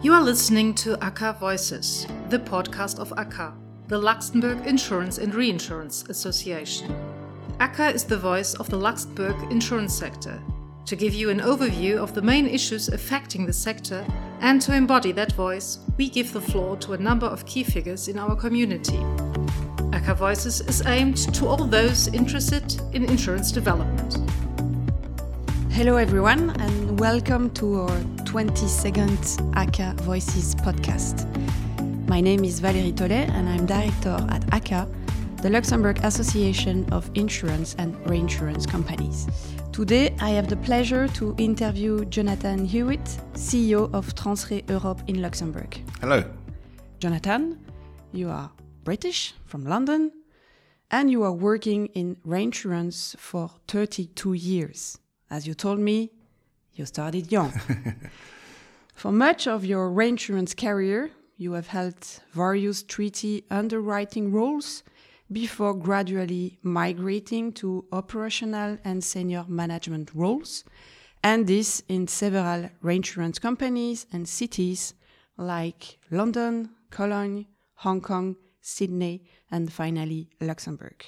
You are listening to ACA Voices, the podcast of ACA, the Luxembourg Insurance and Reinsurance Association. ACA is the voice of the Luxembourg insurance sector, to give you an overview of the main issues affecting the sector and to embody that voice, we give the floor to a number of key figures in our community. ACA Voices is aimed to all those interested in insurance development. Hello, everyone, and welcome to our 22nd ACA Voices podcast. My name is Valérie Tollet, and I'm director at ACA, the Luxembourg Association of Insurance and Reinsurance Companies. Today, I have the pleasure to interview Jonathan Hewitt, CEO of TransRe Europe in Luxembourg. Hello. Jonathan, you are British from London, and you are working in reinsurance for 32 years. As you told me, you started young. For much of your reinsurance career, you have held various treaty underwriting roles before gradually migrating to operational and senior management roles, and this in several reinsurance companies and cities like London, Cologne, Hong Kong, Sydney, and finally Luxembourg.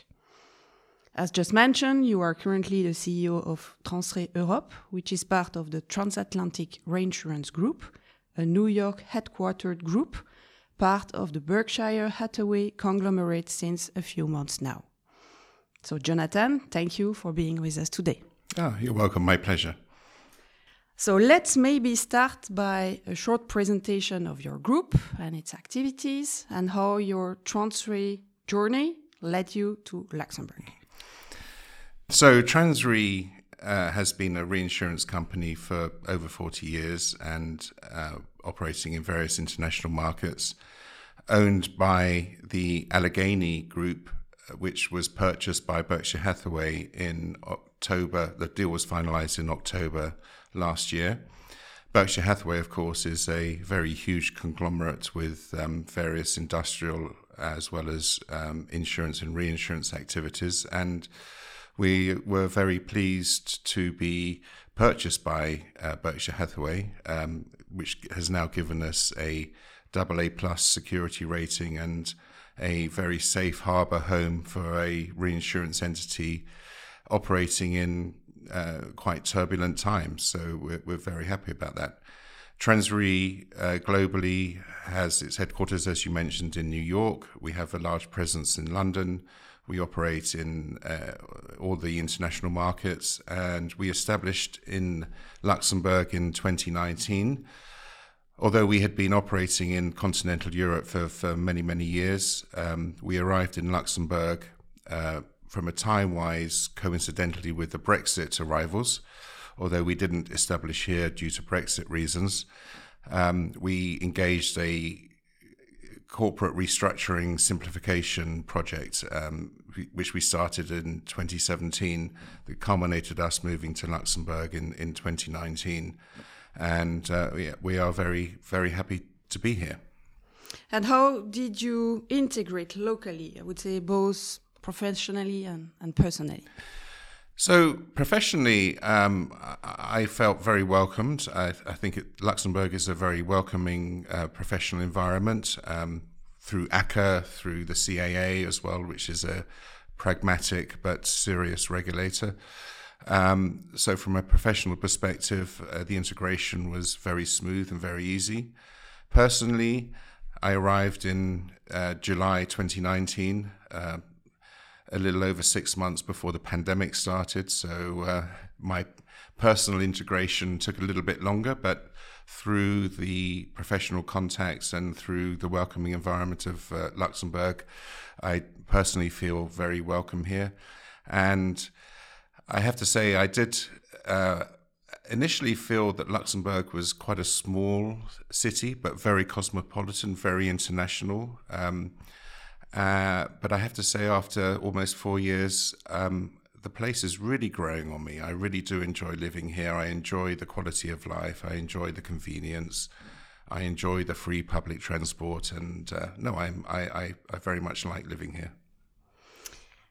As just mentioned, you are currently the CEO of TransRe Europe, which is part of the Transatlantic Reinsurance Group, a New York headquartered group, part of the Berkshire Hathaway conglomerate since a few months now. So, Jonathan, thank you for being with us today. Oh, you're welcome. My pleasure. So, let's maybe start by a short presentation of your group and its activities and how your TransRe journey led you to Luxembourg. So TransRe uh, has been a reinsurance company for over 40 years and uh, operating in various international markets, owned by the Alleghany Group, which was purchased by Berkshire Hathaway in October. The deal was finalized in October last year. Berkshire Hathaway, of course, is a very huge conglomerate with um, various industrial as well as um, insurance and reinsurance activities. And we were very pleased to be purchased by uh, Berkshire Hathaway, um, which has now given us a double A plus security rating and a very safe harbour home for a reinsurance entity operating in uh, quite turbulent times. So we're, we're, very happy about that. TransRe uh, globally has its headquarters, as you mentioned, in New York. We have a large presence in London. We operate in uh, all the international markets, and we established in Luxembourg in 2019. Although we had been operating in continental Europe for, for many, many years, um, we arrived in Luxembourg uh, from a time wise coincidentally with the Brexit arrivals. Although we didn't establish here due to Brexit reasons, um, we engaged a corporate restructuring simplification project, um, which we started in 2017, that culminated us moving to Luxembourg in, in 2019. And uh, we, we are very, very happy to be here. And how did you integrate locally? I would say both professionally and, and personally. So professionally, um, I felt very welcomed. I, I think it, Luxembourg is a very welcoming uh, professional environment um, through ACA, through the CAA as well, which is a pragmatic but serious regulator. Um, so, from a professional perspective, uh, the integration was very smooth and very easy. Personally, I arrived in uh, July 2019 uh, a little over six months before the pandemic started. So uh, my personal integration took a little bit longer, but through the professional contacts and through the welcoming environment of uh, Luxembourg, I personally feel very welcome here. And I have to say, I did uh, initially feel that Luxembourg was quite a small city, but very cosmopolitan, very international. Um, uh, but I have to say, after almost four years, um, the place is really growing on me. I really do enjoy living here. I enjoy the quality of life. I enjoy the convenience. I enjoy the free public transport. And uh, no, I'm, I, I, I very much like living here.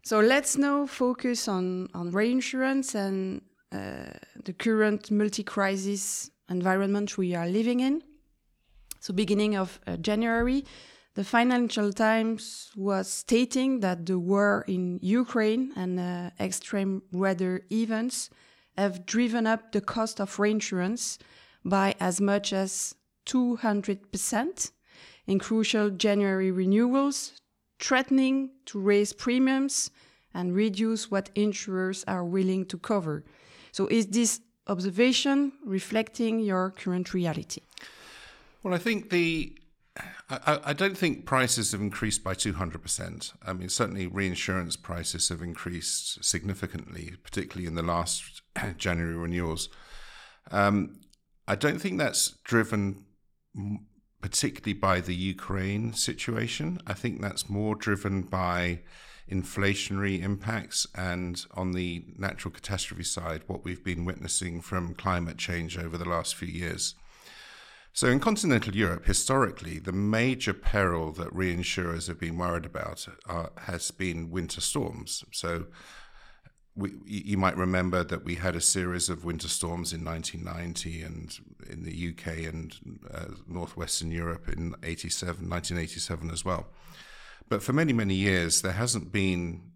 So let's now focus on, on reinsurance and uh, the current multi crisis environment we are living in. So, beginning of uh, January, the Financial Times was stating that the war in Ukraine and uh, extreme weather events have driven up the cost of reinsurance by as much as 200% in crucial January renewals, threatening to raise premiums and reduce what insurers are willing to cover. So, is this observation reflecting your current reality? Well, I think the I, I, don't think prices have increased by 200%. I mean, certainly reinsurance prices have increased significantly, particularly in the last January renewals. Um, I don't think that's driven particularly by the Ukraine situation. I think that's more driven by inflationary impacts and on the natural catastrophe side, what we've been witnessing from climate change over the last few years. So, in continental Europe, historically, the major peril that reinsurers have been worried about uh, has been winter storms. So, we, you might remember that we had a series of winter storms in 1990 and in the UK and uh, northwestern Europe in 87, 1987 as well. But for many, many years, there hasn't been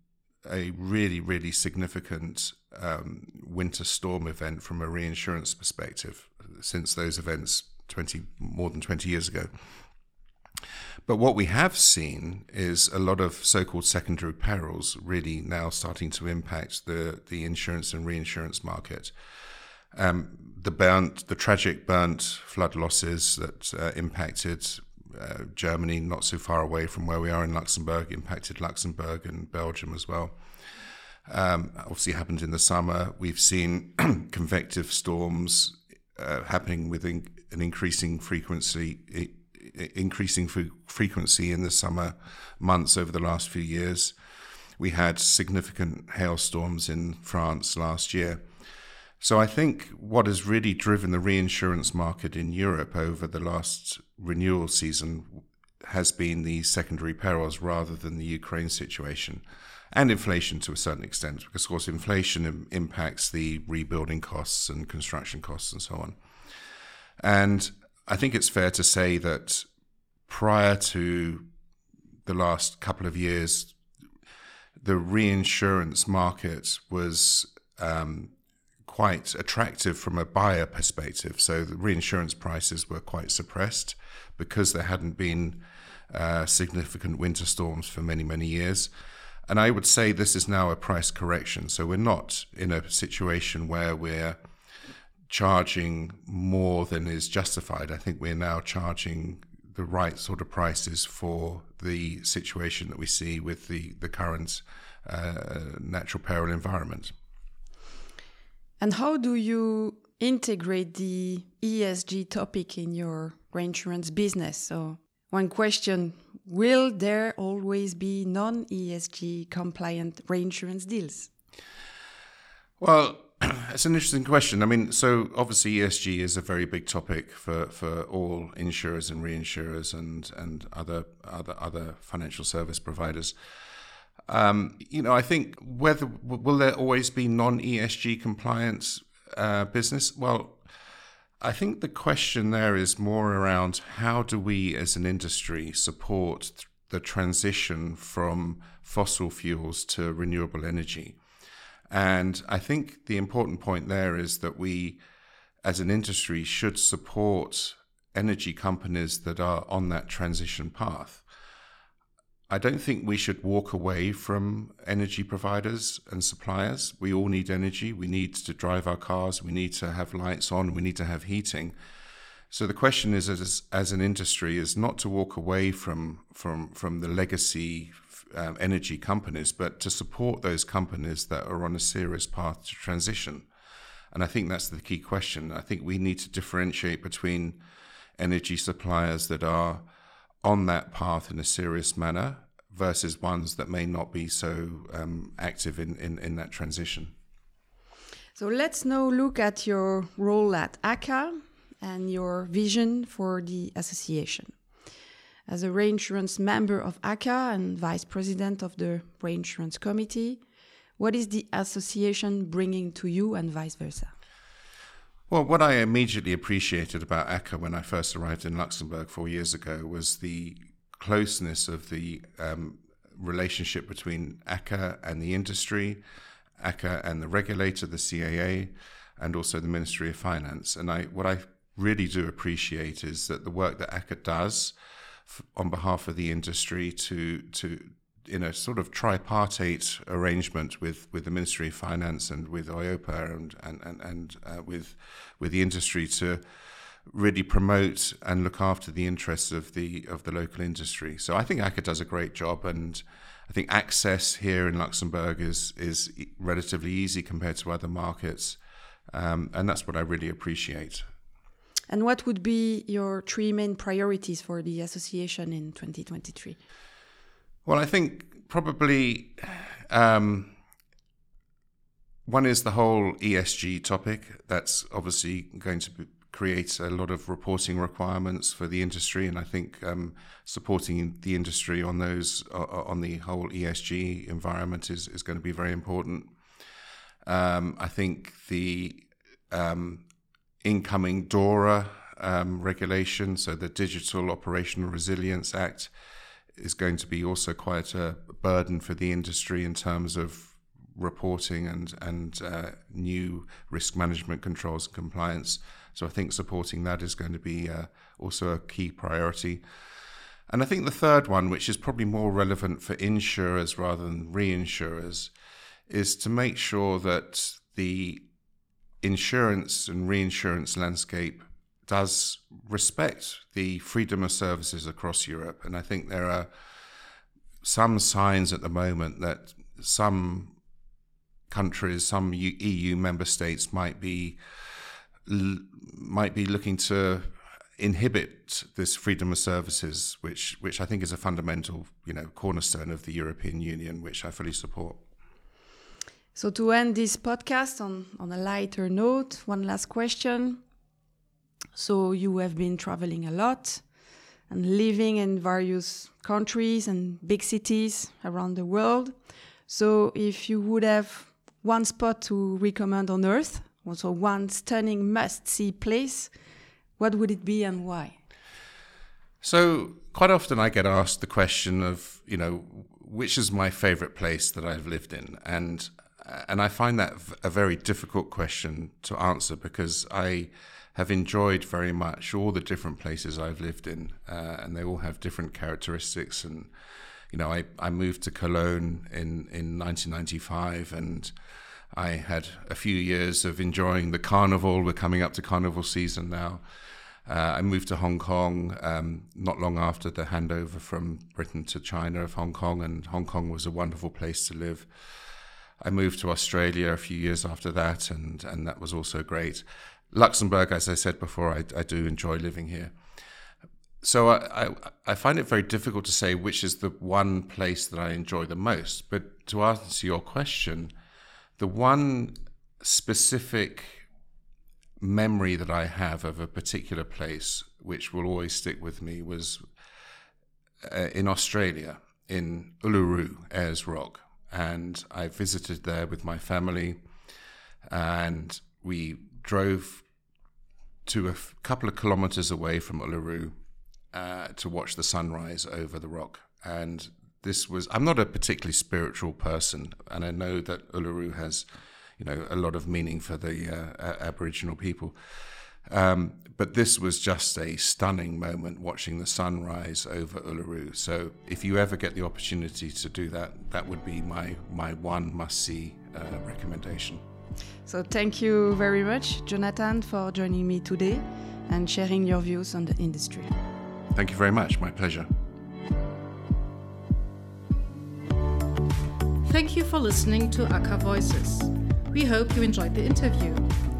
a really, really significant um, winter storm event from a reinsurance perspective since those events 20 more than 20 years ago. But what we have seen is a lot of so-called secondary perils really now starting to impact the the insurance and reinsurance market. Um, the Bernd, the tragic Bernd flood losses that uh, impacted uh, Germany, not so far away from where we are in Luxembourg, impacted Luxembourg and Belgium as well. Um, obviously, happened in the summer. We've seen convective storms uh, happening with in, an increasing frequency, I- increasing frequency in the summer months over the last few years. We had significant hailstorms in France last year. So I think what has really driven the reinsurance market in Europe over the last renewal season has been the secondary perils rather than the Ukraine situation and inflation to a certain extent, because of course inflation Im- impacts the rebuilding costs and construction costs and so on. And I think it's fair to say that prior to the last couple of years, the reinsurance market was um, quite attractive from a buyer perspective. So the reinsurance prices were quite suppressed because there hadn't been uh, significant winter storms for many, many years. And I would say this is now a price correction. So we're not in a situation where we're charging more than is justified. I think we're now charging the right sort of prices for the situation that we see with the, the current uh, natural peril environment. And how do you integrate the ESG topic in your reinsurance business? So, one question Will there always be non ESG compliant reinsurance deals? Well, it's an interesting question. I mean, so obviously ESG is a very big topic for, for all insurers and reinsurers and, and other other other financial service providers. Um, you know, I think whether will there always be non ESG compliance uh, business? Well, I think the question there is more around how do we as an industry support the transition from fossil fuels to renewable energy? And I think the important point there is that we, as an industry, should support energy companies that are on that transition path. I don't think we should walk away from energy providers and suppliers. We all need energy. We need to drive our cars. We need to have lights on. We need to have heating. So the question is, as, as an industry, is not to walk away from from from the legacy um, energy companies, but to support those companies that are on a serious path to transition. And I think that's the key question. I think we need to differentiate between energy suppliers that are on that path in a serious manner versus ones that may not be so um, active in, in, in that transition. So let's now look at your role at ACA and your vision for the association. As a reinsurance member of ACA and vice president of the reinsurance committee, what is the association bringing to you and vice versa? Well, what I immediately appreciated about ACA when I first arrived in Luxembourg four years ago was the closeness of the um, relationship between ACA and the industry, ACA and the regulator, the CAA, and also the Ministry of Finance. And I, what I really do appreciate is that the work that ACA does on behalf of the industry to to in a sort of tripartite arrangement with, with the Ministry of Finance and with EIOPA and and and, and uh, with with the industry to really promote and look after the interests of the of the local industry. So I think ACA does a great job, and I think access here in Luxembourg is is relatively easy compared to other markets, um, and that's what I really appreciate. And what would be your three main priorities for the association in 2023? Well, I think probably um, one is the whole ESG topic. That's obviously going to be, create a lot of reporting requirements for the industry, and I think um, supporting the industry on those uh, on the whole ESG environment is is going to be very important. Um, I think the um, incoming DORA um, regulation, so the Digital Operational Resilience Act, is going to be also quite a burden for the industry in terms of reporting and and uh, new risk management controls and compliance. So I think supporting that is going to be uh, also a key priority. And I think the third one, which is probably more relevant for insurers rather than reinsurers, is to make sure that the insurance and reinsurance landscape does respect the freedom of services across Europe. And I think there are some signs at the moment that some countries, some EU member states might be might be looking to inhibit this freedom of services, which which I think is a fundamental, you know, cornerstone of the European Union, which I fully support. So to end this podcast on, on a lighter note, one last question. So you have been traveling a lot and living in various countries and big cities around the world. So if you would have one spot to recommend on Earth, also one stunning must-see place, what would it be and why? So quite often I get asked the question of, you know, which is my favorite place that I've lived in, and and I find that a very difficult question to answer because I have enjoyed very much all the different places I've lived in, uh, and they all have different characteristics. And you know, I, I moved to Cologne in in 1995, and I had a few years of enjoying the carnival. We're coming up to carnival season now. Uh, I moved to Hong Kong um, not long after the handover from Britain to China of Hong Kong, and Hong Kong was a wonderful place to live. I moved to Australia a few years after that, and, and that was also great. Luxembourg, as I said before, I, I do enjoy living here. So I, I, I, find it very difficult to say which is the one place that I enjoy the most. But to answer your question, the one specific memory that I have of a particular place, which will always stick with me, was uh, in Australia, in Uluru, Ayers Rock. And I visited there with my family, and we drove to a f- couple of kilometers away from Uluru uh, to watch the sunrise over the rock. And this was, I'm not a particularly spiritual person, and I know that Uluru has, you know, a lot of meaning for the uh, Aboriginal people. Um, but this was just a stunning moment watching the sunrise over Uluru. So if you ever get the opportunity to do that, that would be my, my one must see uh, recommendation. So thank you very much, Jonathan, for joining me today and sharing your views on the industry. Thank you very much. My pleasure. Thank you for listening to ACA Voices. We hope you enjoyed the interview.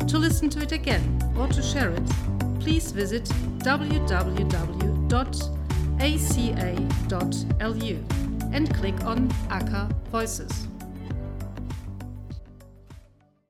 To listen to it again or to share it, please visit www.aca.lu and click on ACA Voices.